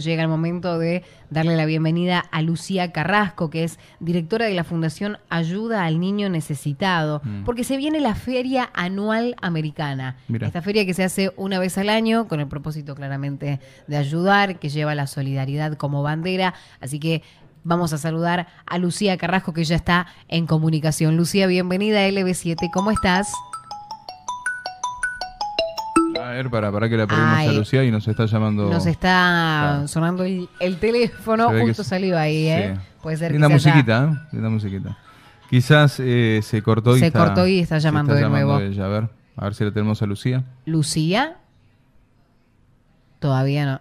Llega el momento de darle la bienvenida a Lucía Carrasco, que es directora de la Fundación Ayuda al Niño Necesitado, Mm. porque se viene la Feria Anual Americana. Mira. Esta feria que se hace una vez al año, con el propósito claramente de ayudar, que lleva la solidaridad como bandera. Así que vamos a saludar a Lucía Carrasco, que ya está en comunicación. Lucía, bienvenida a LB7, ¿cómo estás? A ver, para, para que la pedimos Ay. a Lucía y nos está llamando. Nos está sonando el, el teléfono, justo salió ahí, ¿eh? Puede ser Linda musiquita, ¿eh? Linda musiquita. Quizás eh, se cortó y Se está, cortó y está llamando de nuevo. ella. A ver, a ver si la tenemos a Lucía. Lucía. Todavía no.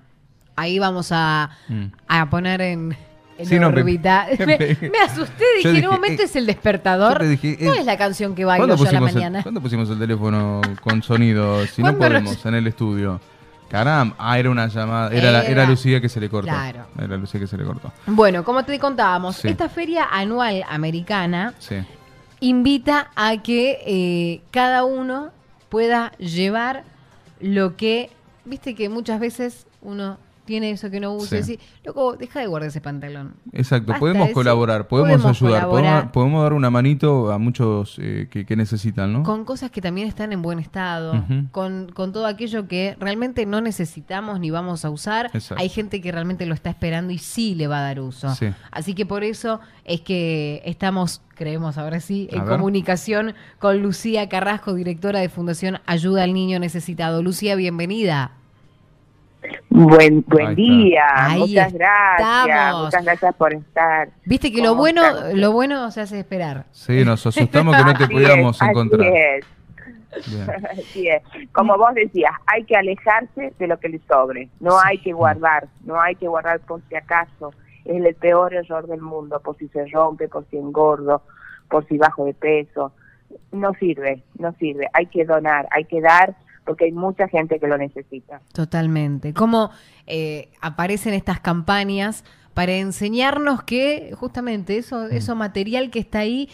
Ahí vamos a, Mm. a poner en, en Sí, no, me- me asusté, dije, Yo en dije, un momento eh, es el despertador. dije, no eh, es la canción que bailo ¿Cuándo yo a la pusimos, el, mañana. ¿Cuándo pusimos el teléfono con sonido? Si no ¿Cuándo nos- podemos en el estudio. Caramba, ah, era una llamada. Era, la- Era- era Lucía que se le cortó. Claro. Era Lucía que se le cortó. Bueno, como te contábamos, Sí. esta feria anual americana Sí. invita a que eh, cada uno pueda llevar lo que, viste que muchas veces uno tiene eso que no usa Sí. loco, deja de guardar ese pantalón. Exacto, podemos de colaborar, podemos, podemos ayudar, colaborar. podemos, podemos dar una manito a muchos eh, que, que necesitan, ¿no? Con cosas que también están en buen estado, con, con todo aquello que realmente no necesitamos ni vamos a usar. Exacto. Hay gente que realmente lo está esperando y sí le va a dar uso. Sí. Así que por eso es que estamos, creemos ahora sí, en comunicación con Lucía Carrasco, directora de Fundación Ayuda al Niño Necesitado. Lucía, bienvenida. Buen, buen día, Ahí muchas gracias, muchas gracias por estar. Viste que lo ¿Cómo bueno, lo bueno se hace esperar. Sí, nos asustamos que no te pudiéramos es, así encontrar. es, Bien. así es. Como vos decías, hay que alejarse de lo que le sobre, no hay que guardar, no hay que guardar por si acaso, es el peor error del mundo, por si se rompe, por si engordo, por si bajo de peso, no sirve, no sirve, hay que donar, hay que dar, porque hay mucha gente que lo necesita. Totalmente. Cómo eh, aparecen estas campañas para enseñarnos que justamente eso, eso material que está ahí,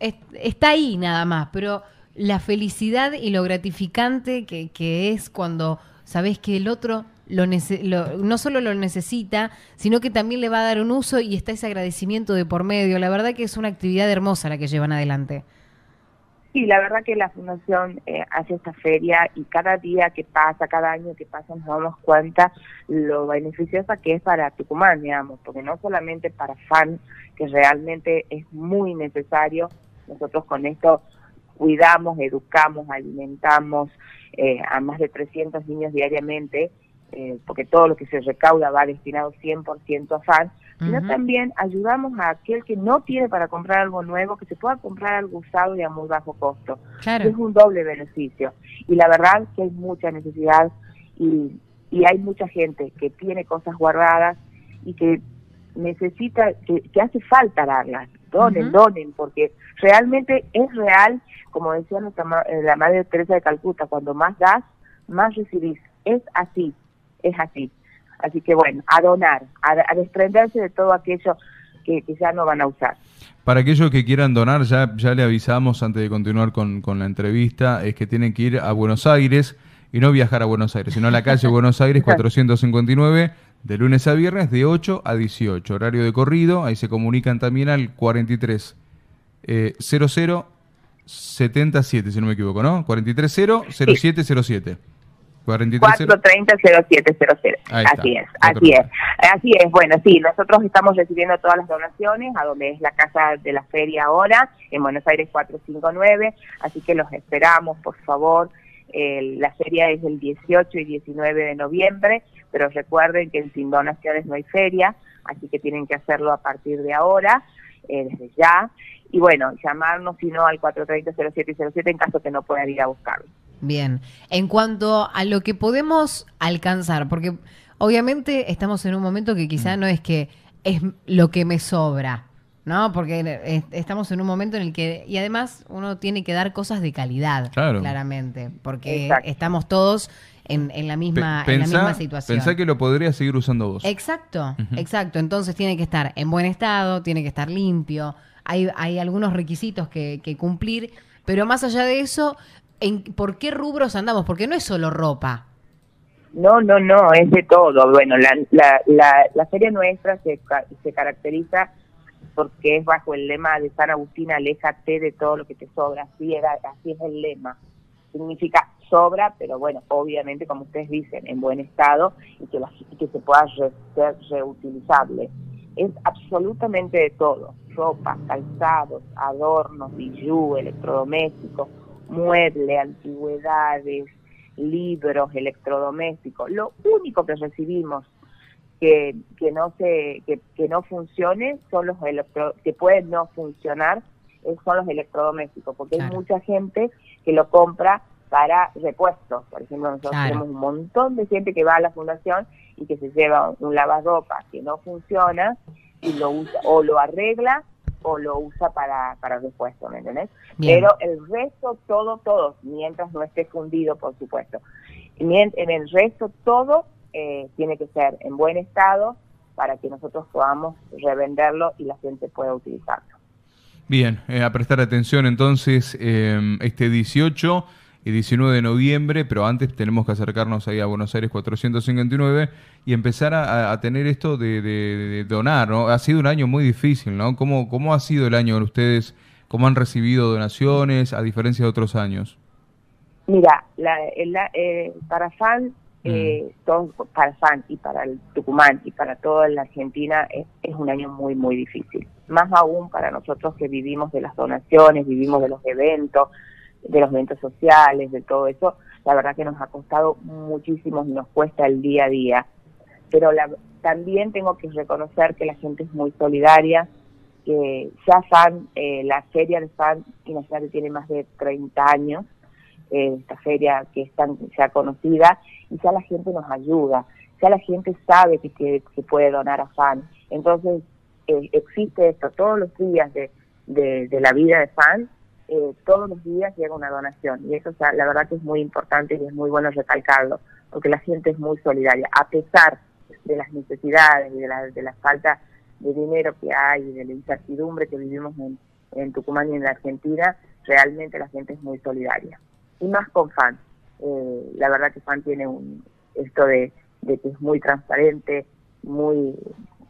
es- está ahí nada más, pero la felicidad y lo gratificante que, que es cuando sabes que el otro lo nece- lo- no solo lo necesita, sino que también le va a dar un uso y está ese agradecimiento de por medio. La verdad que es una actividad hermosa la que llevan adelante. Sí, la verdad que la Fundación eh, hace esta feria y cada día que pasa, cada año que pasa, nos damos cuenta lo beneficiosa que es para Tucumán, digamos, porque no solamente para FAN, que realmente es muy necesario, nosotros con esto cuidamos, educamos, alimentamos eh, a más de 300 niños diariamente, eh, porque todo lo que se recauda va destinado 100% a FAN, sino también ayudamos a aquel que no tiene para comprar algo nuevo, que se pueda comprar algo usado y a muy bajo costo. Claro. Es un doble beneficio. Y la verdad que hay mucha necesidad y, y hay mucha gente que tiene cosas guardadas y que necesita, que, que hace falta darlas. Donen, donen, porque realmente es real, como decía nuestra, ma- eh, la Madre Teresa de Calcuta, cuando más das, más recibís. Es así, es así. Así que bueno, a donar, a, a desprenderse de todo aquello que, que ya no van a usar. Para aquellos que quieran donar, ya, ya le avisamos antes de continuar con, con la entrevista, es que tienen que ir a Buenos Aires y no viajar a Buenos Aires, sino a la calle Buenos Aires 459, de lunes a viernes, de 8 a 18, horario de corrido, ahí se comunican también al 43 eh, 00 77, si no me equivoco, ¿no? 430 0707. 430 430-0700. Ahí está. Así es, así es. Así es, bueno, sí, nosotros estamos recibiendo todas las donaciones a donde es la casa de la feria ahora, en Buenos Aires 459, así que los esperamos, por favor. El- la feria es el 18 y 19 de noviembre, pero recuerden que sin donaciones no hay feria, así que tienen que hacerlo a partir de ahora, eh, desde ya. Y bueno, llamarnos si no al 430-0707 en caso que no puedan ir a buscarlo. Bien, en cuanto a lo que podemos alcanzar, porque obviamente estamos en un momento que Mm. quizá no es que es lo que me sobra, ¿no? Porque estamos en un momento en el que, y además uno tiene que dar cosas de calidad, Claro. claramente, porque Exacto. estamos todos en, en la misma, Pe- en la pensá- misma situación. pensá que lo podrías seguir usando vos. Exacto, exacto. Entonces tiene que estar en buen estado, tiene que estar limpio. Hay, hay algunos requisitos que, que cumplir, pero más allá de eso, en, ¿por qué rubros andamos? Porque no es solo ropa. No, no, no, es de todo. Bueno, la, la, la, la feria nuestra se, se caracteriza porque es bajo el lema de San Agustín, aléjate de todo lo que te sobra. Así, era, así es el lema. Significa sobra, pero bueno, obviamente, como ustedes dicen, en buen estado y que, la, que se pueda ser reutilizable. Es absolutamente de todo. Ropa, calzados, adornos, bijú, electrodomésticos, mueble, antigüedades, libros, electrodomésticos. Lo único que recibimos que, que no se que, que no funcione son los electro, que pueden no funcionar son los electrodomésticos porque hay mucha gente que lo compra para repuestos. Por ejemplo nosotros tenemos un montón de gente que va a la fundación y que se lleva un lavarropa que no funciona y lo usa o lo arregla o lo usa para, para repuesto, ¿me entendés? Pero el resto, todo, todo, mientras no esté fundido, por supuesto. En el resto, todo eh, tiene que ser en buen estado para que nosotros podamos revenderlo y la gente pueda utilizarlo. Bien, eh, a prestar atención entonces eh, este 18 y 19 de noviembre, pero antes tenemos que acercarnos ahí a Buenos Aires 459 y empezar a, tener esto de, donar, ¿no? Ha sido un año muy difícil, ¿no? ¿Cómo, cómo ha sido el año ustedes? ¿Cómo han recibido donaciones a diferencia de otros años? Mira, la, eh, para FAN, mm. eh, para FAN y para el Tucumán y para toda la Argentina es, es un año muy, muy difícil. Más aún para nosotros que vivimos de las donaciones, vivimos de los eventos, de los eventos sociales, de todo eso, la verdad que nos ha costado muchísimo y nos cuesta el día a día. Pero también tengo que reconocer que la gente es muy solidaria, que ya FAN, eh, la feria de FAN, imagínate, tiene más de 30 años, eh, esta feria que es tan ya conocida, y ya la gente nos ayuda, ya la gente sabe que, que, puede donar a FAN. Entonces, eh, existe esto todos los días de, de, de la vida de FAN, eh, todos los días llega una donación y eso la verdad que es muy importante y es muy bueno recalcarlo porque la gente es muy solidaria a pesar de las necesidades y de la, de la falta de dinero que hay y de la incertidumbre que vivimos en, en Tucumán y en la Argentina realmente la gente es muy solidaria. Y más con FAN. Eh, la verdad que FAN tiene un esto de, que es muy transparente muy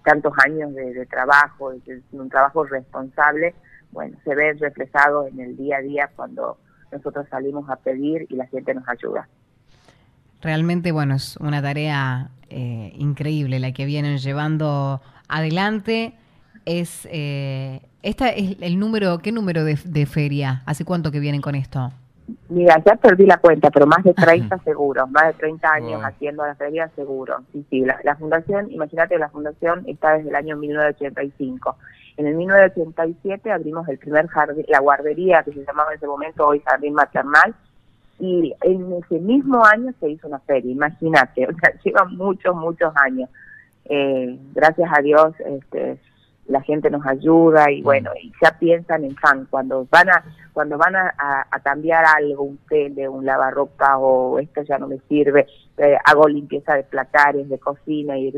tantos años de, trabajo de un trabajo responsable bueno, se ve reflejado en el día a día cuando nosotros salimos a pedir y la gente nos ayuda. Realmente, bueno, es una tarea eh, increíble la que vienen llevando adelante. Es eh, esta es el número, ¿qué número de, feria? ¿Hace cuánto que vienen con esto? Mira, ya perdí la cuenta, pero más de 30 seguros, más de 30 años haciendo la feria seguro. Sí, sí, la, la fundación, imagínate, la fundación está desde el año 1985 en el 1987 abrimos el primer jardín, la guardería que se llamaba en ese momento hoy Jardín Maternal, y en ese mismo año se hizo una feria, imagínate, o sea, lleva muchos, muchos años. Eh, gracias a Dios, este, la gente nos ayuda y mm. bueno, y ya piensan en fan, cuando van a cuando van a, cambiar algo, un tele, un lavarropa o esto ya no me sirve, eh, hago limpieza de placares, de cocina y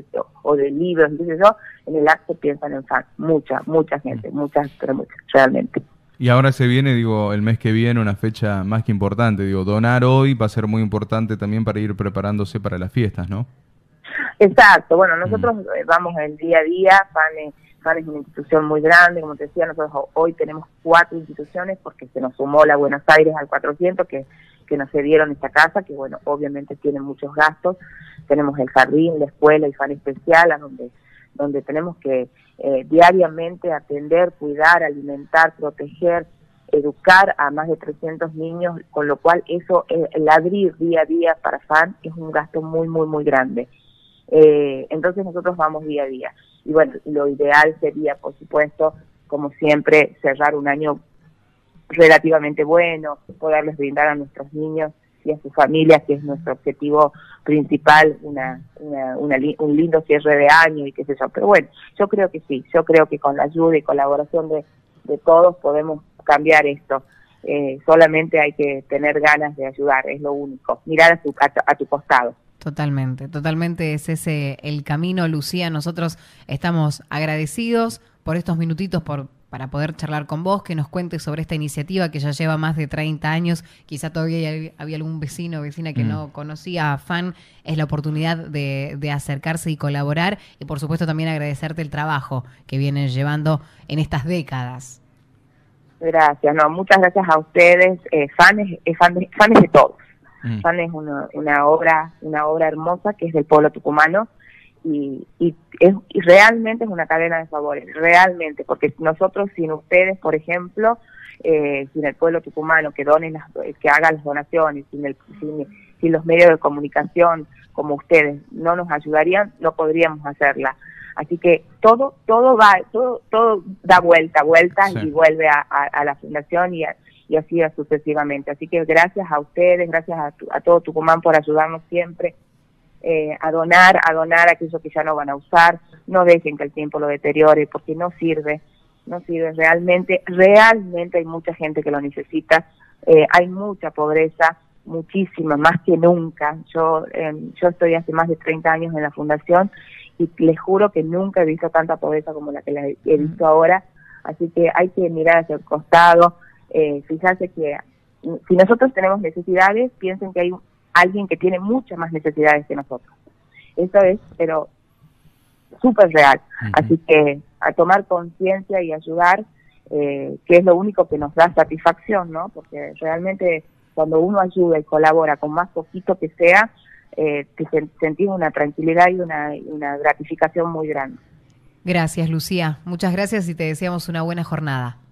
o de libros, entonces yo en el acto piensan en fan, mucha, mucha gente, mm. muchas, pero muchas, realmente. Y ahora se viene, digo, el mes que viene una fecha más que importante, digo, donar hoy va a ser muy importante también para ir preparándose para las fiestas, ¿no? Exacto, bueno, nosotros mm. eh, vamos el día a día, fan, es una institución muy grande, como te decía, nosotros hoy tenemos cuatro instituciones porque se nos sumó la Buenos Aires al 400 que, que nos cedieron esta casa, que bueno, obviamente tiene muchos gastos. Tenemos el jardín, la escuela y fan especial, a donde, donde tenemos que eh, diariamente atender, cuidar, alimentar, proteger, educar a más de 300 niños, con lo cual eso, eh, el abrir día a día para FAN es un gasto muy, muy, muy grande. Eh, entonces nosotros vamos día a día. Y bueno, lo ideal sería, por supuesto, como siempre, cerrar un año relativamente bueno, poderles brindar a nuestros niños y a sus familias, que es nuestro objetivo principal, una, un lindo cierre de año y qué sé yo. Pero bueno, yo creo que sí, yo creo que con la ayuda y colaboración de, de todos podemos cambiar esto. Eh, solamente hay que tener ganas de ayudar, es lo único. Mirar a, tu, a tu costado. Totalmente, totalmente es ese el camino, Lucía. Nosotros estamos agradecidos por estos minutitos, por para poder charlar con vos, que nos cuentes sobre esta iniciativa que ya lleva más de 30 años. Quizá todavía había algún vecino o vecina que mm. no conocía a FAN. Es la oportunidad de, de, acercarse y colaborar. Y por supuesto también agradecerte el trabajo que vienen llevando en estas décadas. Gracias, no, muchas gracias a ustedes. Eh, FAN, es, fan, de, de todos. Mm. Es una, una obra, una obra hermosa que es del pueblo tucumano y, y, es, realmente es una cadena de favores, realmente, porque nosotros sin ustedes, por ejemplo, eh, sin el pueblo tucumano que donen las, que haga las donaciones, sin, el, sin, los medios de comunicación como ustedes no nos ayudarían, no podríamos hacerla. Así que todo, todo va, todo, todo da vuelta, vuelta y vuelve a, a, la fundación y, y así sucesivamente. Así que gracias a ustedes, gracias a, a todo Tucumán por ayudarnos siempre eh, a donar, a donar aquello que ya no van a usar, no dejen que el tiempo lo deteriore porque no sirve, no sirve. Realmente, realmente hay mucha gente que lo necesita, eh, hay mucha pobreza, muchísima, más que nunca. Yo, em, yo estoy hace más de 30 años en la fundación y les juro que nunca he visto tanta pobreza como la que la he visto ahora, así que hay que mirar hacia el costado, eh, fijarse que si nosotros tenemos necesidades, piensen que hay alguien que tiene muchas más necesidades que nosotros. Eso es, pero súper real. Así que a tomar conciencia y ayudar, eh, que es lo único que nos da satisfacción, ¿no? Porque realmente cuando uno ayuda y colabora con más poquito que sea, eh, te sentís una tranquilidad y una, una gratificación muy grande. Gracias, Lucía. Muchas gracias y te deseamos una buena jornada.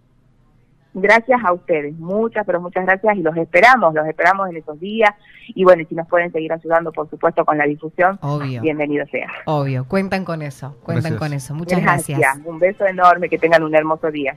Gracias a ustedes, muchas, pero muchas gracias y los esperamos, los esperamos en esos días. Y bueno, si nos pueden seguir ayudando, por supuesto, con la difusión, bienvenido sea. Obvio, cuentan con eso, cuentan con eso. Muchas gracias. Un beso enorme, que tengan un hermoso día.